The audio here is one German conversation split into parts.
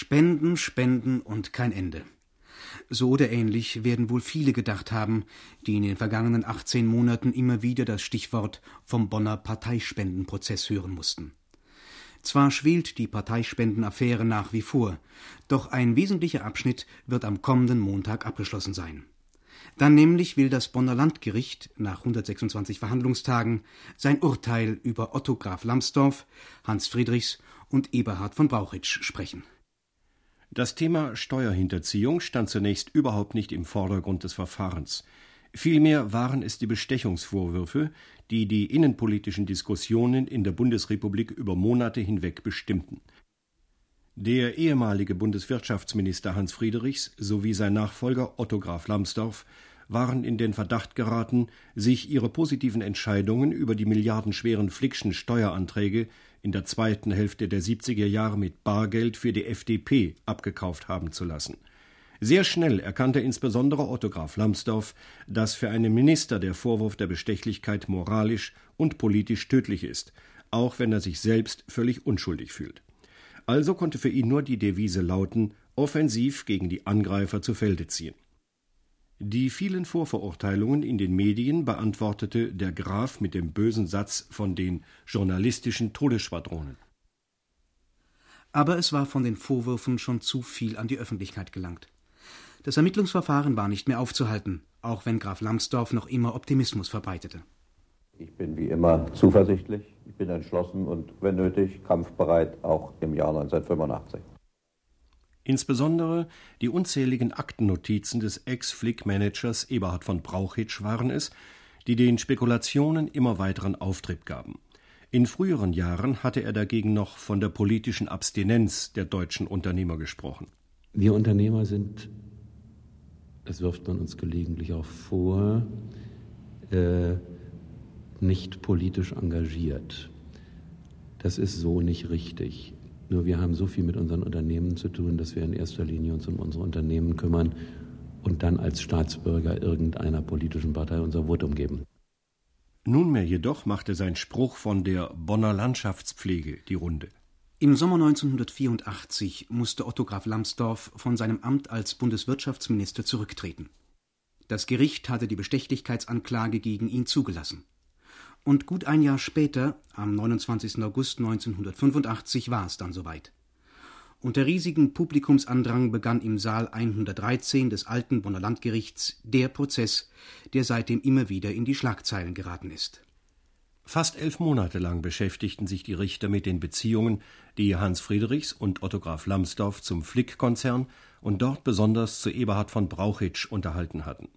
Spenden, Spenden und kein Ende. So oder ähnlich werden wohl viele gedacht haben, die in den vergangenen 18 Monaten immer wieder das Stichwort vom Bonner Parteispendenprozess hören mussten. Zwar schwelt die Parteispendenaffäre nach wie vor, doch ein wesentlicher Abschnitt wird am kommenden Montag abgeschlossen sein. Dann nämlich will das Bonner Landgericht nach 126 Verhandlungstagen sein Urteil über Otto Graf Lambsdorff, Hans Friedrichs und Eberhard von Brauchitsch sprechen. Das Thema Steuerhinterziehung stand zunächst überhaupt nicht im Vordergrund des Verfahrens. Vielmehr waren es die Bestechungsvorwürfe, die die innenpolitischen Diskussionen in der Bundesrepublik über Monate hinweg bestimmten. Der ehemalige Bundeswirtschaftsminister Hans Friedrichs sowie sein Nachfolger Otto Graf Lambsdorff waren in den Verdacht geraten, sich ihre positiven Entscheidungen über die milliardenschweren Flickschen Steueranträge in der zweiten Hälfte der 70er Jahre mit Bargeld für die FDP abgekauft haben zu lassen. Sehr schnell erkannte insbesondere Otto Graf Lambsdorff, dass für einen Minister der Vorwurf der Bestechlichkeit moralisch und politisch tödlich ist, auch wenn er sich selbst völlig unschuldig fühlt. Also konnte für ihn nur die Devise lauten, offensiv gegen die Angreifer zu Felde ziehen. Die vielen Vorverurteilungen in den Medien beantwortete der Graf mit dem bösen Satz von den journalistischen Todesschwadronen. Aber es war von den Vorwürfen schon zu viel an die Öffentlichkeit gelangt. Das Ermittlungsverfahren war nicht mehr aufzuhalten, auch wenn Graf Lambsdorff noch immer Optimismus verbreitete. Ich bin wie immer zuversichtlich, ich bin entschlossen und, wenn nötig, kampfbereit, auch im Jahr 1985. Insbesondere die unzähligen Aktennotizen des Ex-Flick-Managers Eberhard von Brauchitsch waren es, die den Spekulationen immer weiteren Auftrieb gaben. In früheren Jahren hatte er dagegen noch von der politischen Abstinenz der deutschen Unternehmer gesprochen. Wir Unternehmer sind das wirft man uns gelegentlich auch vor, äh, nicht politisch engagiert. Das ist so nicht richtig. Nur wir haben so viel mit unseren Unternehmen zu tun, dass wir in erster Linie uns um unsere Unternehmen kümmern und dann als Staatsbürger irgendeiner politischen Partei unser Votum geben. Nunmehr jedoch machte sein Spruch von der Bonner Landschaftspflege die Runde. Im Sommer 1984 musste Otto Graf Lambsdorff von seinem Amt als Bundeswirtschaftsminister zurücktreten. Das Gericht hatte die Bestechlichkeitsanklage gegen ihn zugelassen. Und gut ein Jahr später, am 29. August 1985, war es dann soweit. Unter riesigem Publikumsandrang begann im Saal 113 des alten Bonner Landgerichts der Prozess, der seitdem immer wieder in die Schlagzeilen geraten ist. Fast elf Monate lang beschäftigten sich die Richter mit den Beziehungen, die Hans Friedrichs und Otto Graf Lambsdorff zum Flick-Konzern und dort besonders zu Eberhard von Brauchitsch unterhalten hatten.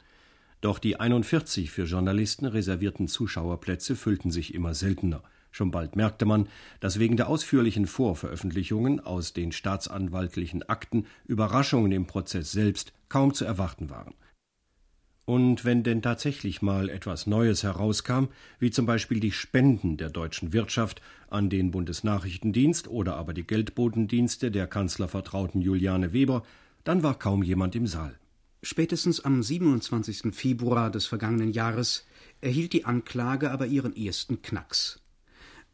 Doch die 41 für Journalisten reservierten Zuschauerplätze füllten sich immer seltener. Schon bald merkte man, dass wegen der ausführlichen Vorveröffentlichungen aus den staatsanwaltlichen Akten Überraschungen im Prozess selbst kaum zu erwarten waren. Und wenn denn tatsächlich mal etwas Neues herauskam, wie zum Beispiel die Spenden der deutschen Wirtschaft an den Bundesnachrichtendienst oder aber die Geldbotendienste der Kanzlervertrauten Juliane Weber, dann war kaum jemand im Saal. Spätestens am 27. Februar des vergangenen Jahres erhielt die Anklage aber ihren ersten Knacks.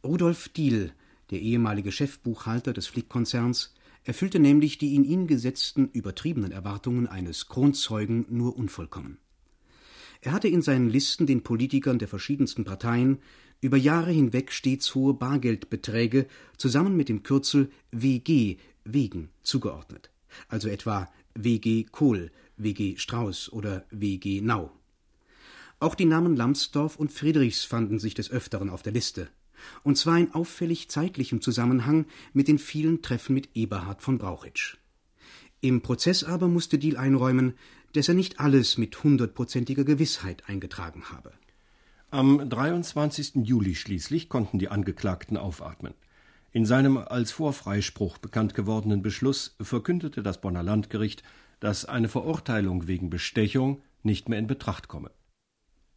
Rudolf Diehl, der ehemalige Chefbuchhalter des Flick-Konzerns, erfüllte nämlich die in ihn gesetzten übertriebenen Erwartungen eines Kronzeugen nur unvollkommen. Er hatte in seinen Listen den Politikern der verschiedensten Parteien über Jahre hinweg stets hohe Bargeldbeträge zusammen mit dem Kürzel WG wegen zugeordnet, also etwa WG Kohl, WG Strauß oder WG Nau. Auch die Namen Lambsdorff und Friedrichs fanden sich des Öfteren auf der Liste, und zwar in auffällig zeitlichem Zusammenhang mit den vielen Treffen mit Eberhard von Brauchitsch. Im Prozess aber musste Diehl einräumen, dass er nicht alles mit hundertprozentiger Gewissheit eingetragen habe. Am 23. Juli schließlich konnten die Angeklagten aufatmen. In seinem als Vorfreispruch bekannt gewordenen Beschluss verkündete das Bonner Landgericht, dass eine Verurteilung wegen Bestechung nicht mehr in Betracht komme.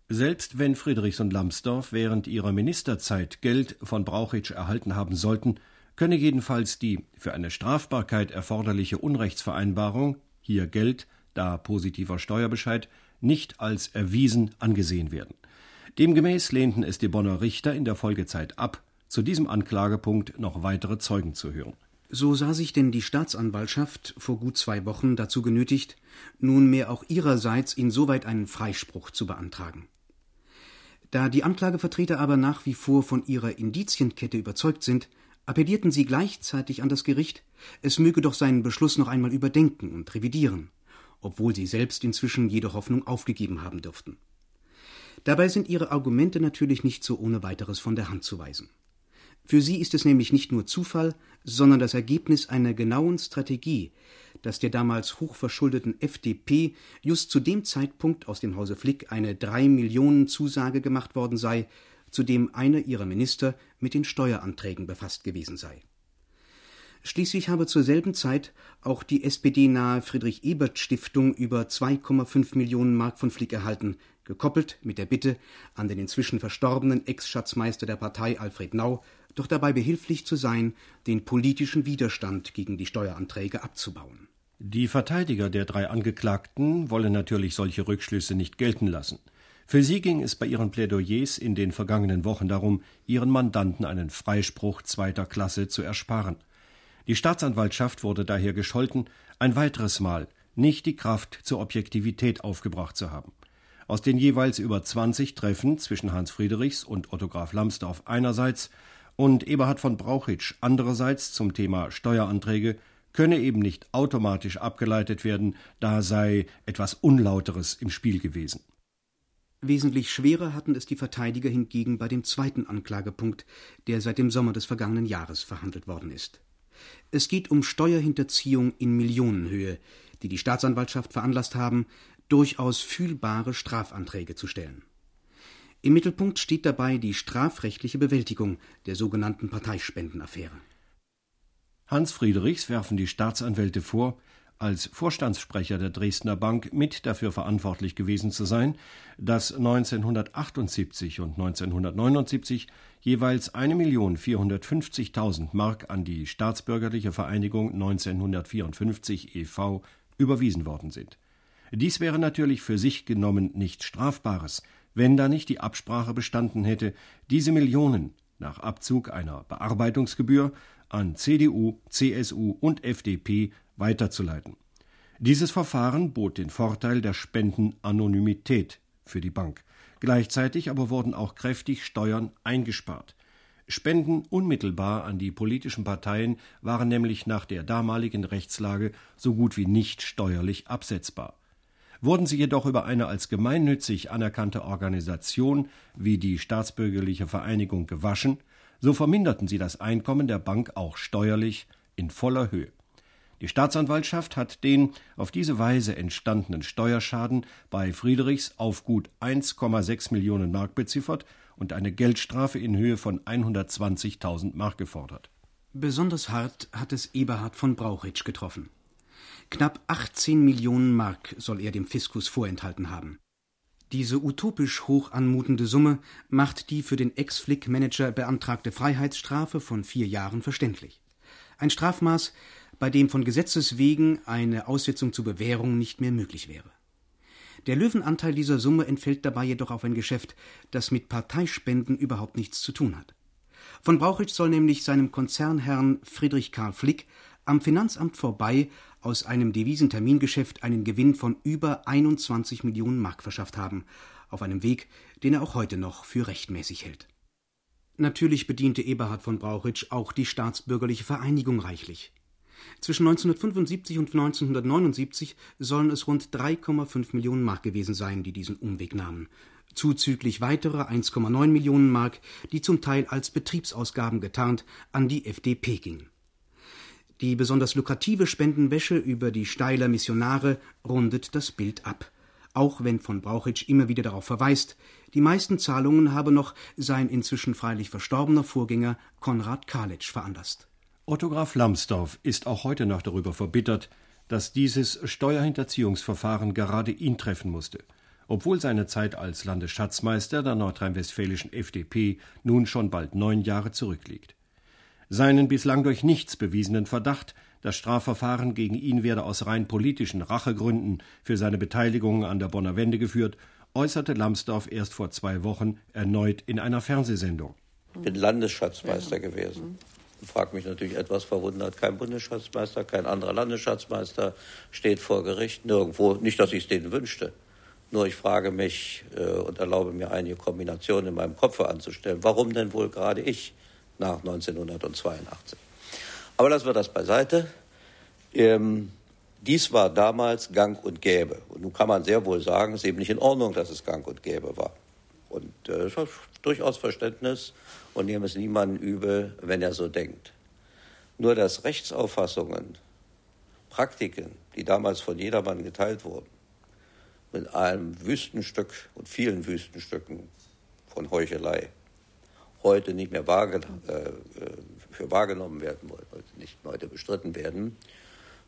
Selbst wenn Friedrichs und Lambsdorff während ihrer Ministerzeit Geld von Brauchitsch erhalten haben sollten, könne jedenfalls die für eine Strafbarkeit erforderliche Unrechtsvereinbarung, hier Geld, da positiver Steuerbescheid, nicht als erwiesen angesehen werden. Demgemäß lehnten es die Bonner Richter in der Folgezeit ab, zu diesem Anklagepunkt noch weitere Zeugen zu hören. So sah sich denn die Staatsanwaltschaft vor gut zwei Wochen dazu genötigt, nunmehr auch ihrerseits insoweit einen Freispruch zu beantragen. Da die Anklagevertreter aber nach wie vor von ihrer Indizienkette überzeugt sind, appellierten sie gleichzeitig an das Gericht, es möge doch seinen Beschluss noch einmal überdenken und revidieren, obwohl sie selbst inzwischen jede Hoffnung aufgegeben haben dürften. Dabei sind ihre Argumente natürlich nicht so ohne weiteres von der Hand zu weisen. Für sie ist es nämlich nicht nur Zufall, sondern das Ergebnis einer genauen Strategie, dass der damals hochverschuldeten FDP just zu dem Zeitpunkt aus dem Hause Flick eine drei Millionen Zusage gemacht worden sei, zu dem einer ihrer Minister mit den Steueranträgen befasst gewesen sei. Schließlich habe zur selben Zeit auch die SPD-nahe Friedrich-Ebert-Stiftung über 2,5 Millionen Mark von Flick erhalten, gekoppelt mit der Bitte an den inzwischen verstorbenen Ex-Schatzmeister der Partei Alfred Nau, doch dabei behilflich zu sein, den politischen Widerstand gegen die Steueranträge abzubauen. Die Verteidiger der drei Angeklagten wollen natürlich solche Rückschlüsse nicht gelten lassen. Für sie ging es bei ihren Plädoyers in den vergangenen Wochen darum, ihren Mandanten einen Freispruch zweiter Klasse zu ersparen. Die Staatsanwaltschaft wurde daher gescholten, ein weiteres Mal nicht die Kraft zur Objektivität aufgebracht zu haben. Aus den jeweils über 20 Treffen zwischen Hans Friedrichs und Otto Graf Lambsdorff einerseits und Eberhard von Brauchitsch andererseits zum Thema Steueranträge könne eben nicht automatisch abgeleitet werden, da sei etwas Unlauteres im Spiel gewesen. Wesentlich schwerer hatten es die Verteidiger hingegen bei dem zweiten Anklagepunkt, der seit dem Sommer des vergangenen Jahres verhandelt worden ist. Es geht um Steuerhinterziehung in Millionenhöhe, die die Staatsanwaltschaft veranlasst haben, durchaus fühlbare Strafanträge zu stellen. Im Mittelpunkt steht dabei die strafrechtliche Bewältigung der sogenannten Parteispendenaffäre. Hans Friedrichs werfen die Staatsanwälte vor, als Vorstandssprecher der Dresdner Bank mit dafür verantwortlich gewesen zu sein, dass 1978 und 1979 jeweils 1.450.000 Mark an die Staatsbürgerliche Vereinigung 1954 e.V. überwiesen worden sind. Dies wäre natürlich für sich genommen nichts Strafbares, wenn da nicht die Absprache bestanden hätte, diese Millionen nach Abzug einer Bearbeitungsgebühr an CDU, CSU und FDP weiterzuleiten. Dieses Verfahren bot den Vorteil der Spendenanonymität für die Bank. Gleichzeitig aber wurden auch kräftig Steuern eingespart. Spenden unmittelbar an die politischen Parteien waren nämlich nach der damaligen Rechtslage so gut wie nicht steuerlich absetzbar. Wurden sie jedoch über eine als gemeinnützig anerkannte Organisation wie die Staatsbürgerliche Vereinigung gewaschen, so verminderten sie das Einkommen der Bank auch steuerlich in voller Höhe. Die Staatsanwaltschaft hat den auf diese Weise entstandenen Steuerschaden bei Friedrichs auf gut 1,6 Millionen Mark beziffert und eine Geldstrafe in Höhe von 120.000 Mark gefordert. Besonders hart hat es Eberhard von Brauchitsch getroffen. Knapp 18 Millionen Mark soll er dem Fiskus vorenthalten haben. Diese utopisch hoch anmutende Summe macht die für den Ex-Flick-Manager beantragte Freiheitsstrafe von vier Jahren verständlich. Ein Strafmaß, bei dem von Gesetzes wegen eine Aussetzung zur Bewährung nicht mehr möglich wäre. Der Löwenanteil dieser Summe entfällt dabei jedoch auf ein Geschäft, das mit Parteispenden überhaupt nichts zu tun hat. Von Brauchitsch soll nämlich seinem Konzernherrn Friedrich Karl Flick am Finanzamt vorbei aus einem Devisentermingeschäft einen Gewinn von über 21 Millionen Mark verschafft haben, auf einem Weg, den er auch heute noch für rechtmäßig hält. Natürlich bediente Eberhard von Brauchitsch auch die staatsbürgerliche Vereinigung reichlich. Zwischen 1975 und 1979 sollen es rund 3,5 Millionen Mark gewesen sein, die diesen Umweg nahmen, zuzüglich weitere 1,9 Millionen Mark, die zum Teil als Betriebsausgaben getarnt an die FDP gingen. Die besonders lukrative Spendenwäsche über die Steiler Missionare rundet das Bild ab. Auch wenn von Brauchitsch immer wieder darauf verweist, die meisten Zahlungen habe noch sein inzwischen freilich verstorbener Vorgänger Konrad Kalitsch veranlasst. Otto Graf Lambsdorff ist auch heute noch darüber verbittert, dass dieses Steuerhinterziehungsverfahren gerade ihn treffen musste, obwohl seine Zeit als Landesschatzmeister der nordrhein-westfälischen FDP nun schon bald neun Jahre zurückliegt. Seinen bislang durch nichts bewiesenen Verdacht, das Strafverfahren gegen ihn werde aus rein politischen Rachegründen für seine Beteiligung an der Bonner Wende geführt, äußerte Lambsdorff erst vor zwei Wochen erneut in einer Fernsehsendung. Ich bin Landesschatzmeister gewesen. Ich frage mich natürlich etwas verwundert, kein Bundesschatzmeister, kein anderer Landesschatzmeister steht vor Gericht, nirgendwo. Nicht, dass ich es denen wünschte. Nur ich frage mich äh, und erlaube mir einige Kombinationen in meinem Kopf anzustellen. Warum denn wohl gerade ich nach 1982? Aber lassen wir das beiseite. Ähm, dies war damals gang und gäbe. Und nun kann man sehr wohl sagen, es ist eben nicht in Ordnung, dass es gang und gäbe war. Und äh, war durchaus Verständnis und nehmen es niemanden übel, wenn er so denkt. Nur dass Rechtsauffassungen, Praktiken, die damals von jedermann geteilt wurden, mit einem Wüstenstück und vielen Wüstenstücken von Heuchelei heute nicht mehr wahrge äh, für wahrgenommen werden, heute nicht heute bestritten werden,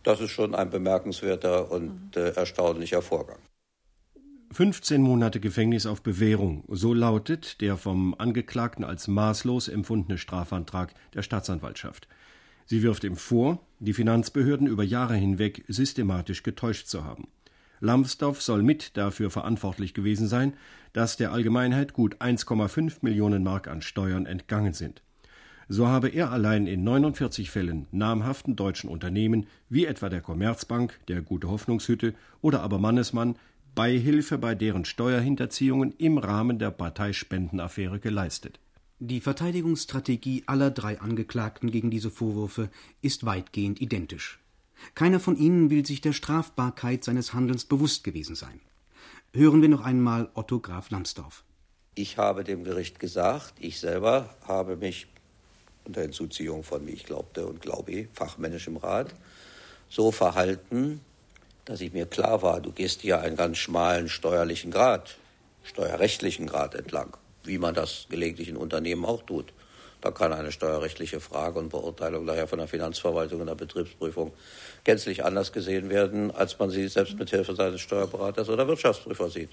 das ist schon ein bemerkenswerter und äh, erstaunlicher Vorgang. 15 Monate Gefängnis auf Bewährung, so lautet der vom Angeklagten als maßlos empfundene Strafantrag der Staatsanwaltschaft. Sie wirft ihm vor, die Finanzbehörden über Jahre hinweg systematisch getäuscht zu haben. Lambsdorff soll mit dafür verantwortlich gewesen sein, dass der Allgemeinheit gut 1,5 Millionen Mark an Steuern entgangen sind. So habe er allein in 49 Fällen namhaften deutschen Unternehmen wie etwa der Commerzbank, der Gute Hoffnungshütte oder aber Mannesmann Beihilfe bei deren Steuerhinterziehungen im Rahmen der Parteispendenaffäre geleistet. Die Verteidigungsstrategie aller drei Angeklagten gegen diese Vorwürfe ist weitgehend identisch. Keiner von ihnen will sich der Strafbarkeit seines Handelns bewusst gewesen sein. Hören wir noch einmal Otto Graf Lambsdorff. Ich habe dem Gericht gesagt, ich selber habe mich unter Hinzuziehung von, wie ich glaubte und glaube, fachmännischem Rat, so verhalten, dass ich mir klar war, du gehst hier einen ganz schmalen steuerlichen Grad, steuerrechtlichen Grad entlang, wie man das gelegentlich in Unternehmen auch tut. Da kann eine steuerrechtliche Frage und Beurteilung daher von der Finanzverwaltung und der Betriebsprüfung gänzlich anders gesehen werden, als man sie selbst mit Hilfe seines Steuerberaters oder Wirtschaftsprüfer sieht.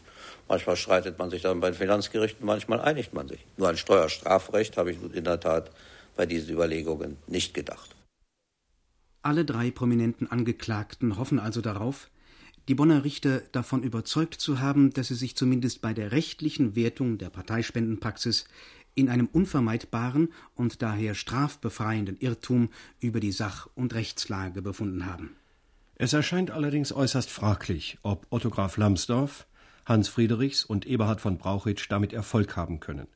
Manchmal streitet man sich dann bei den Finanzgerichten, manchmal einigt man sich. Nur ein Steuerstrafrecht habe ich in der Tat bei diesen Überlegungen nicht gedacht. Alle drei prominenten Angeklagten hoffen also darauf, die Bonner Richter davon überzeugt zu haben, dass sie sich zumindest bei der rechtlichen Wertung der Parteispendenpraxis in einem unvermeidbaren und daher strafbefreienden Irrtum über die Sach- und Rechtslage befunden haben. Es erscheint allerdings äußerst fraglich, ob Otto Graf Lambsdorff, Hans Friedrichs und Eberhard von Brauchitsch damit Erfolg haben können.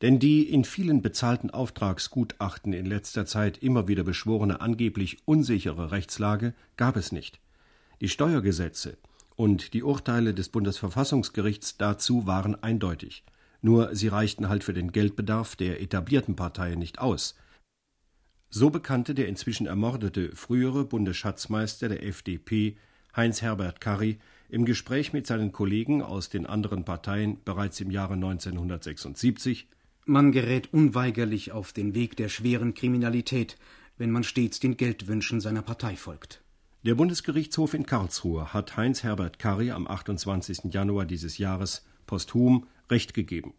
Denn die in vielen bezahlten Auftragsgutachten in letzter Zeit immer wieder beschworene angeblich unsichere Rechtslage gab es nicht. Die Steuergesetze und die Urteile des Bundesverfassungsgerichts dazu waren eindeutig. Nur sie reichten halt für den Geldbedarf der etablierten Parteien nicht aus. So bekannte der inzwischen ermordete frühere Bundesschatzmeister der FDP, Heinz Herbert Karry, im Gespräch mit seinen Kollegen aus den anderen Parteien bereits im Jahre 1976 man gerät unweigerlich auf den Weg der schweren Kriminalität, wenn man stets den Geldwünschen seiner Partei folgt. Der Bundesgerichtshof in Karlsruhe hat Heinz Herbert Karry am 28. Januar dieses Jahres posthum Recht gegeben.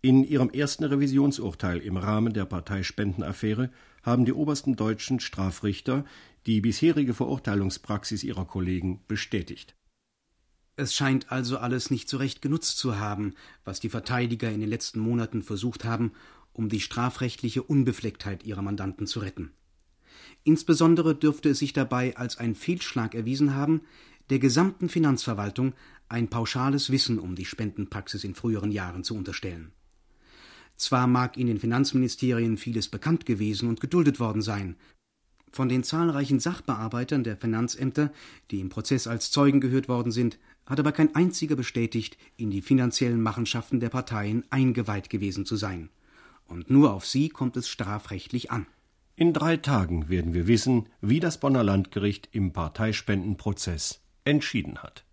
In ihrem ersten Revisionsurteil im Rahmen der Parteispendenaffäre haben die obersten deutschen Strafrichter die bisherige Verurteilungspraxis ihrer Kollegen bestätigt. Es scheint also alles nicht so recht genutzt zu haben, was die Verteidiger in den letzten Monaten versucht haben, um die strafrechtliche Unbeflecktheit ihrer Mandanten zu retten. Insbesondere dürfte es sich dabei als ein Fehlschlag erwiesen haben, der gesamten Finanzverwaltung ein pauschales Wissen um die Spendenpraxis in früheren Jahren zu unterstellen. Zwar mag in den Finanzministerien vieles bekannt gewesen und geduldet worden sein, von den zahlreichen Sachbearbeitern der Finanzämter, die im Prozess als Zeugen gehört worden sind, hat aber kein einziger bestätigt, in die finanziellen Machenschaften der Parteien eingeweiht gewesen zu sein. Und nur auf sie kommt es strafrechtlich an. In drei Tagen werden wir wissen, wie das Bonner Landgericht im Parteispendenprozess entschieden hat.